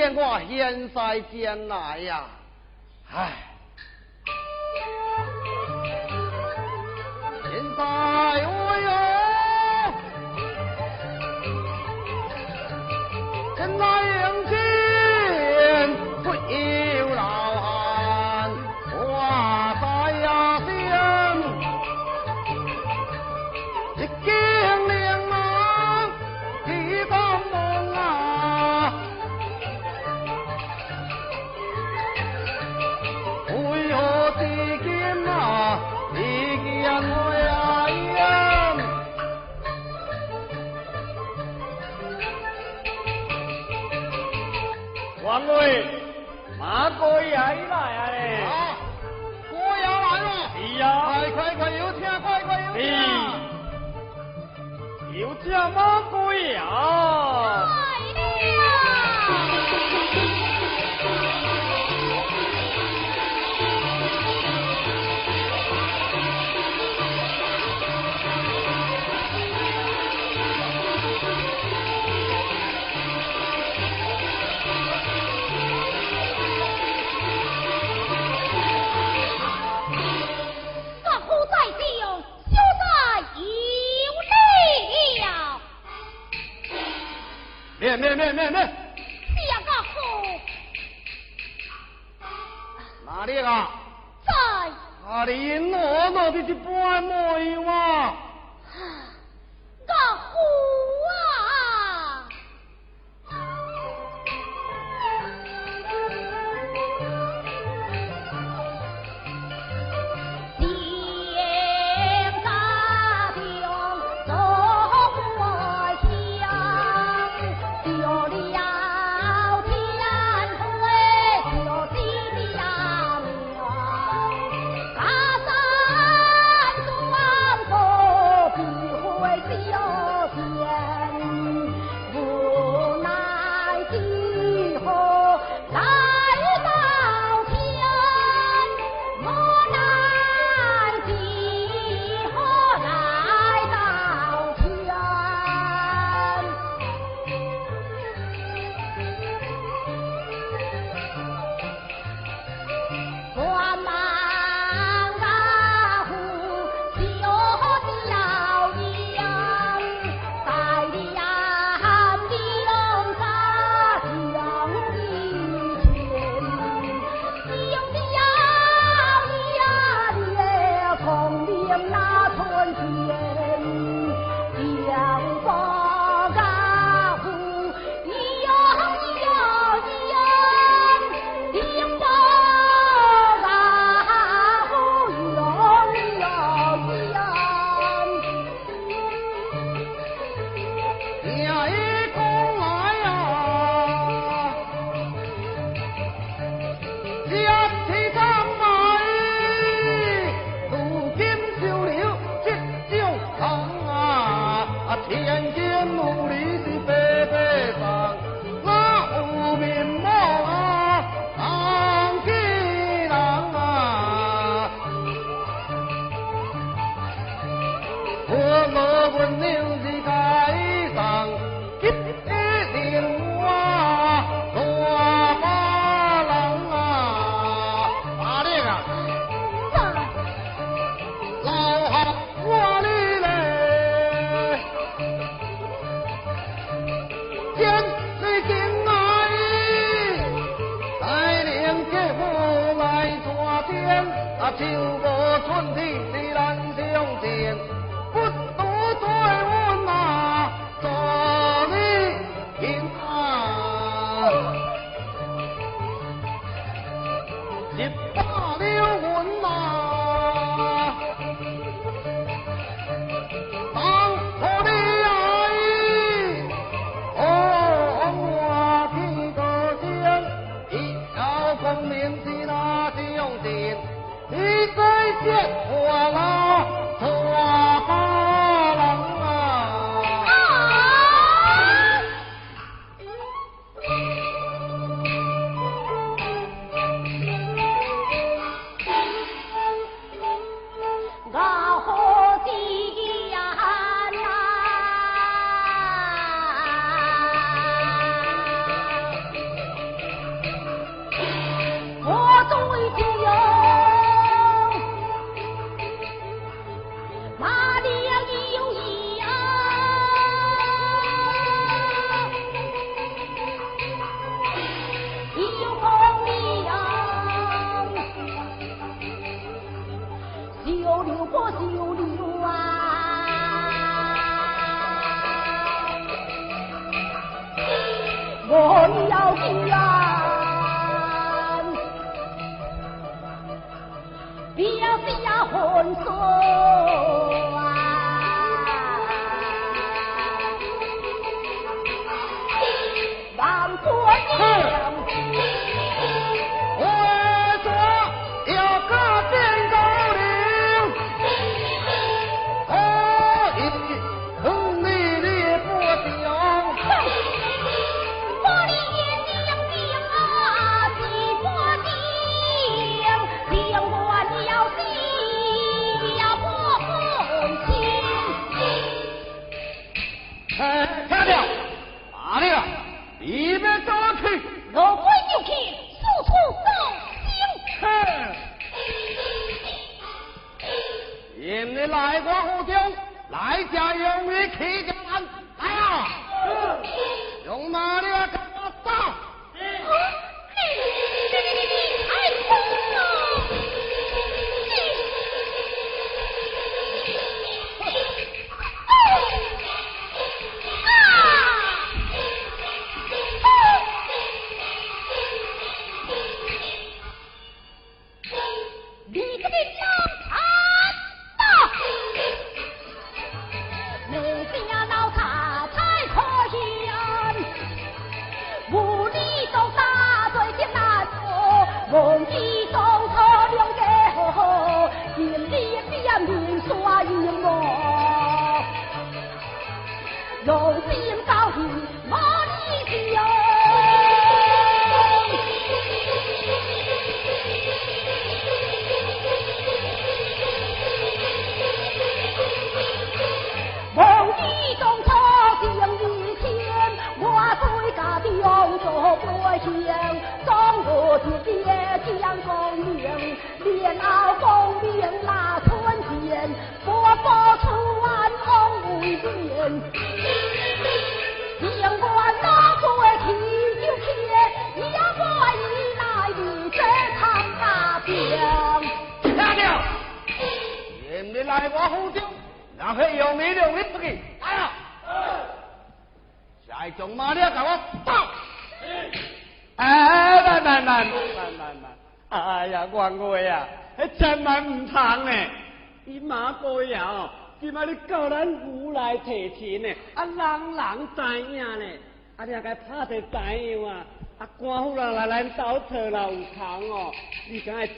见我现在艰来呀，唉，现在我哟，现在迎接。你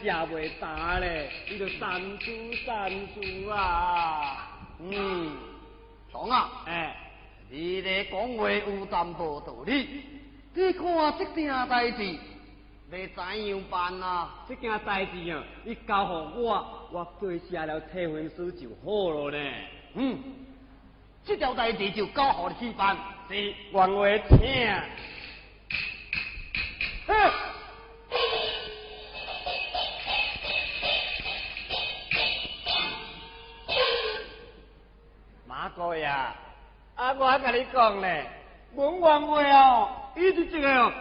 食袂大咧？你就三思三思啊！嗯，爽啊！哎，你咧讲话有淡薄道理。你看这件代志，要怎样办啊？这件代志啊，你交互我，我对写了退婚书就好了呢。嗯，这条代志就交互你去办。是，愿话请。马哥呀，啊，我跟你讲咧，文员外哦，伊是一个哦，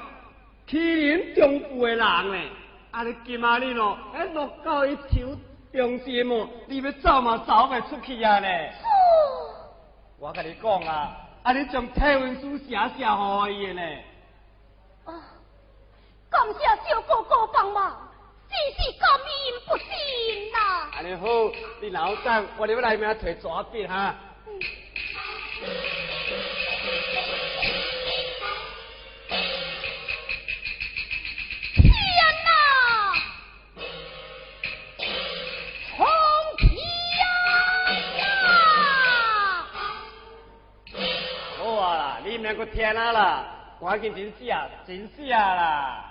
欺凌中富的人咧。啊，你今仔日哦，还落到伊手中心哦，你要走嘛走袂出去啊呢？我跟你讲啊，啊你将体文书写写好伊的呢？啊，感谢小哥哥帮忙，真是感恩不尽呐！安尼好，你老等，我哋要来面摕纸笔哈。那个天啊啦，赶紧真死啊，真死啊啦！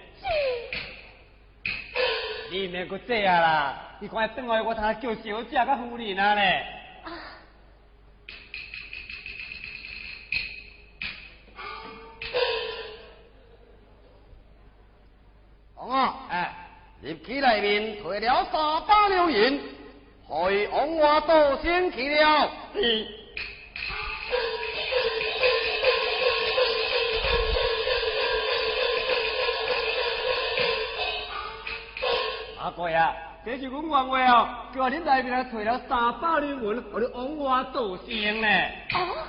你免搁这啊啦！你快等下我他叫小姐甲夫人啊嘞。王啊，哎，入去内面退了三百两银，害王我多先去了。啊，这是阮愿话哦，叫恁内面来摕了三百两银，互你往我道行呢。哦，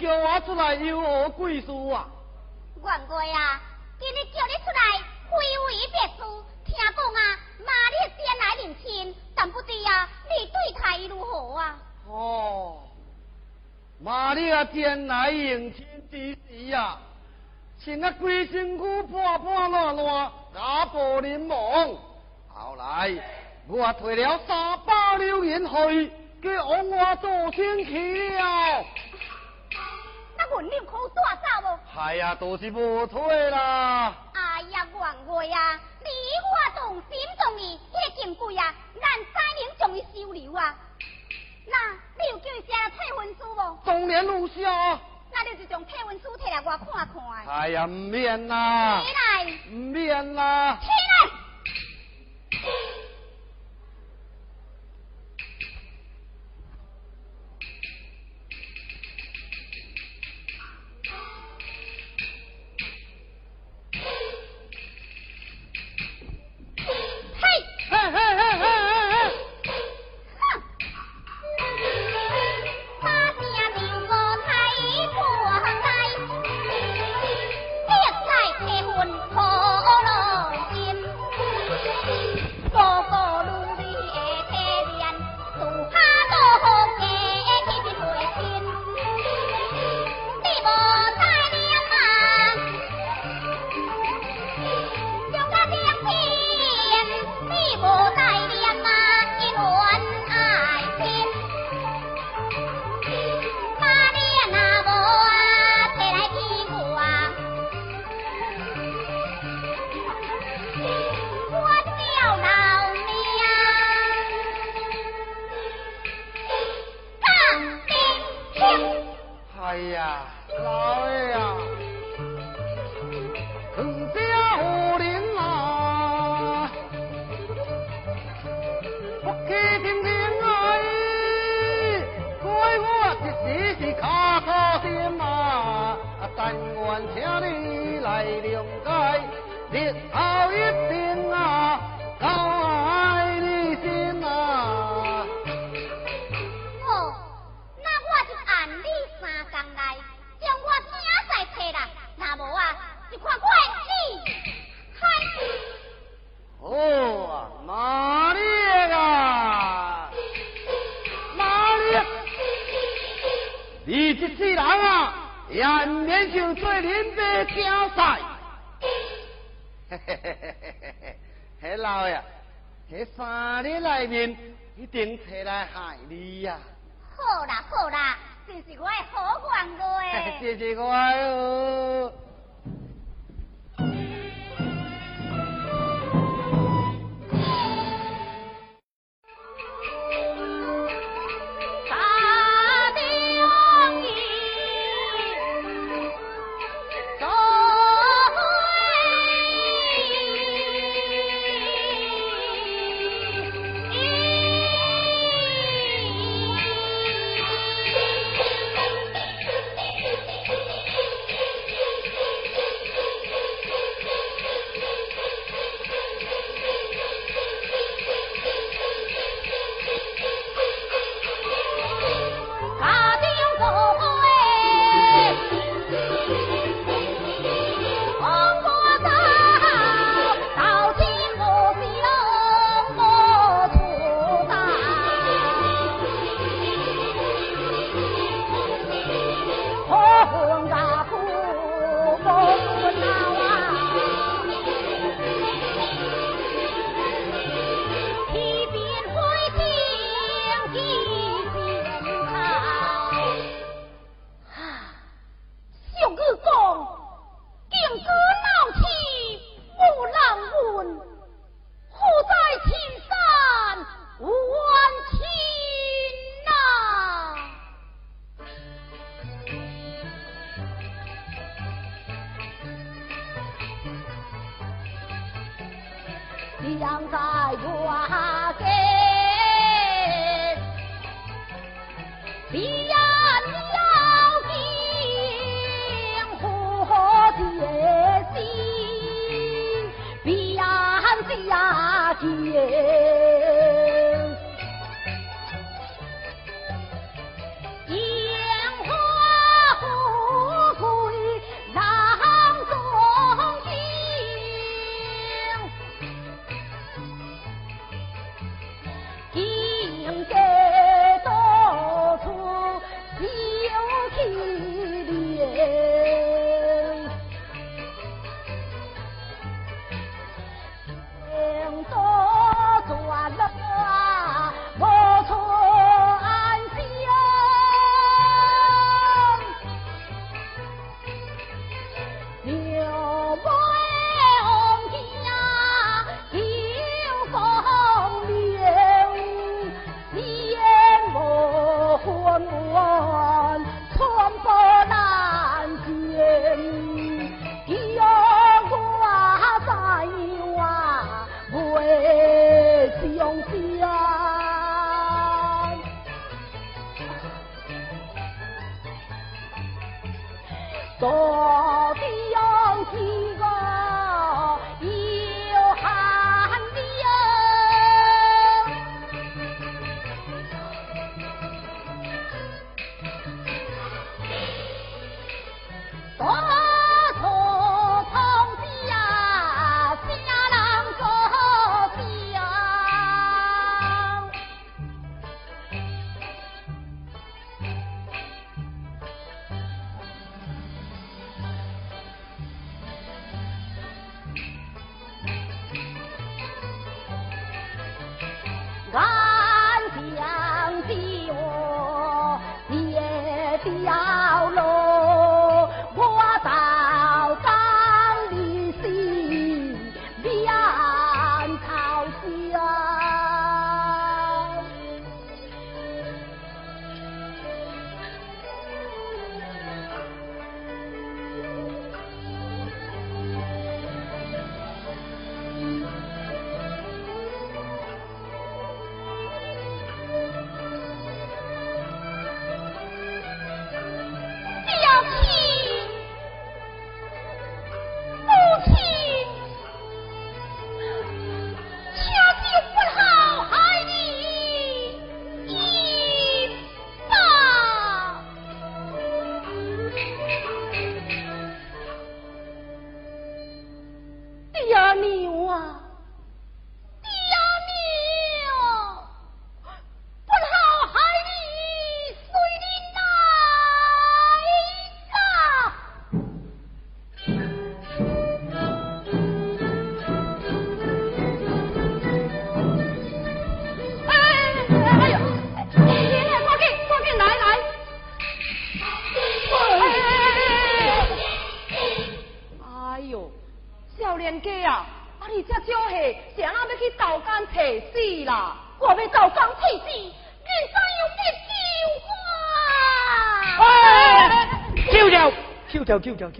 叫我出来有何贵事啊？元贵啊，今日叫你出来非为别事，听讲啊，妈你先来认亲，但不知啊，你对他如何啊？哦，妈你啊，前来迎亲之时啊，穿啊规身躯破破烂烂，家破人亡。后来我退了三百两银去，给王我做亲去了。那阮六可带走无？系啊，都是无退啦。哎呀，元贵啊，你我动心同意，迄个金贵啊，咱再能将伊收留啊。那你有叫伊写退婚书无？当然有写。那你就将退婚书摕来我看看。哎呀，唔免啦。起来。唔免啦。起来。God.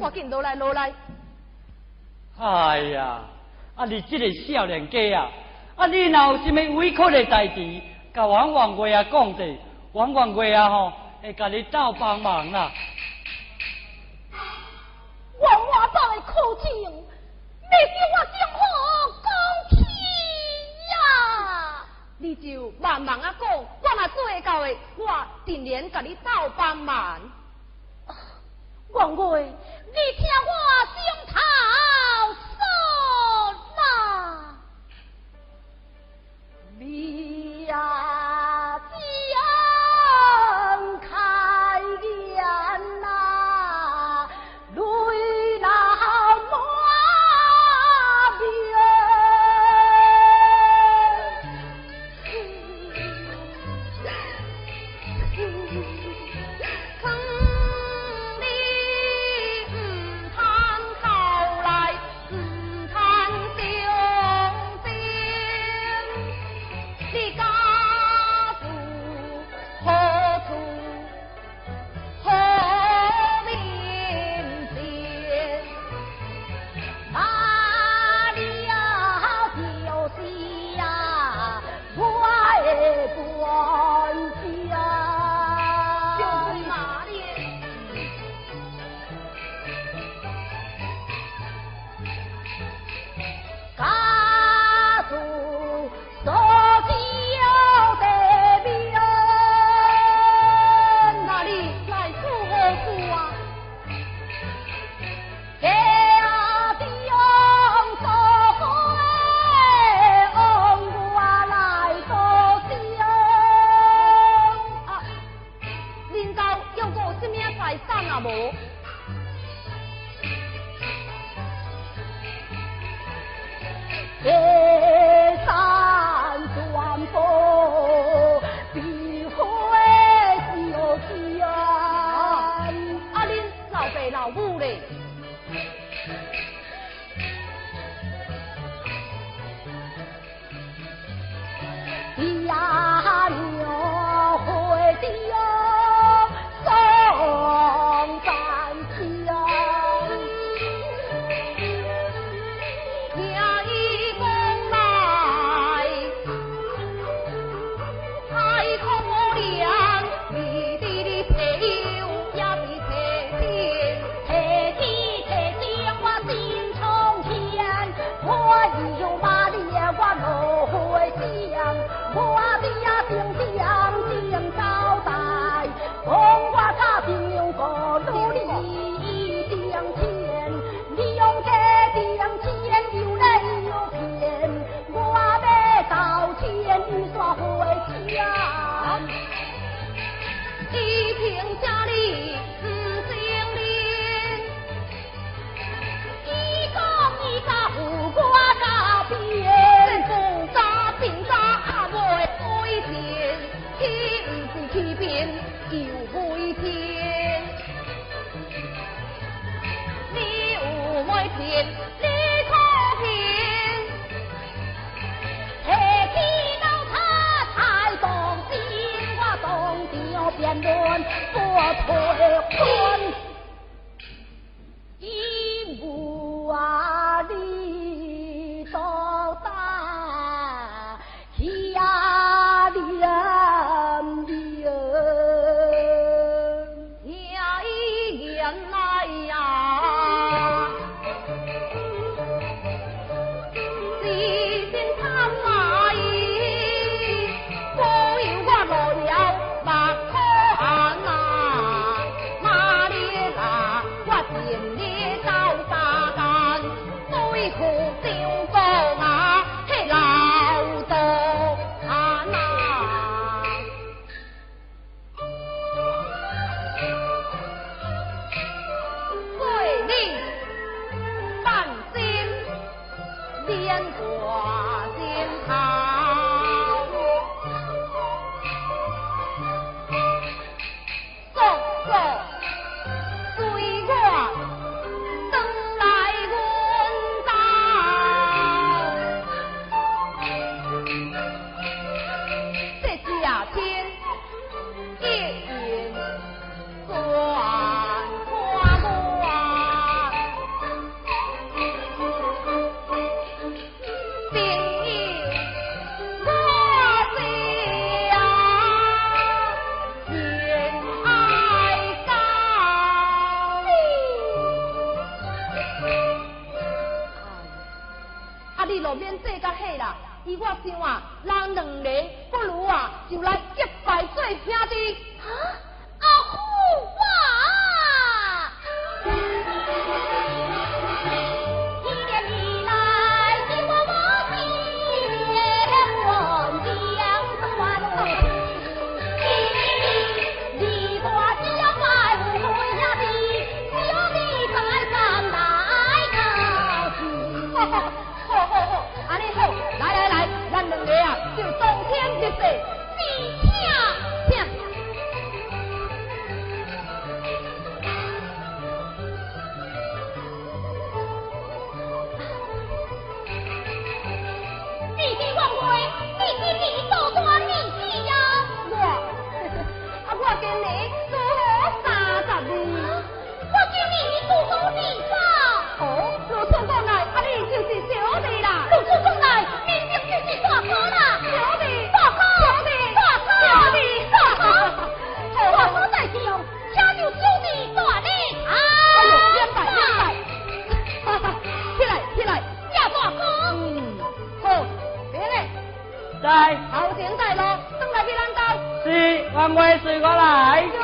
快紧落来，落来！哎呀，啊你这个少年家啊，啊你若有什么委屈的代志，甲王王贵啊讲者，王王贵啊吼会甲你斗帮忙啦。王华爸的苦情，你叫我怎好讲起呀？你就慢慢啊讲，我若做会到的，我定然甲你斗帮忙。王贵，你听我心头说啦，你呀。在，后前带路，转来去咱家。是，万岁随我来。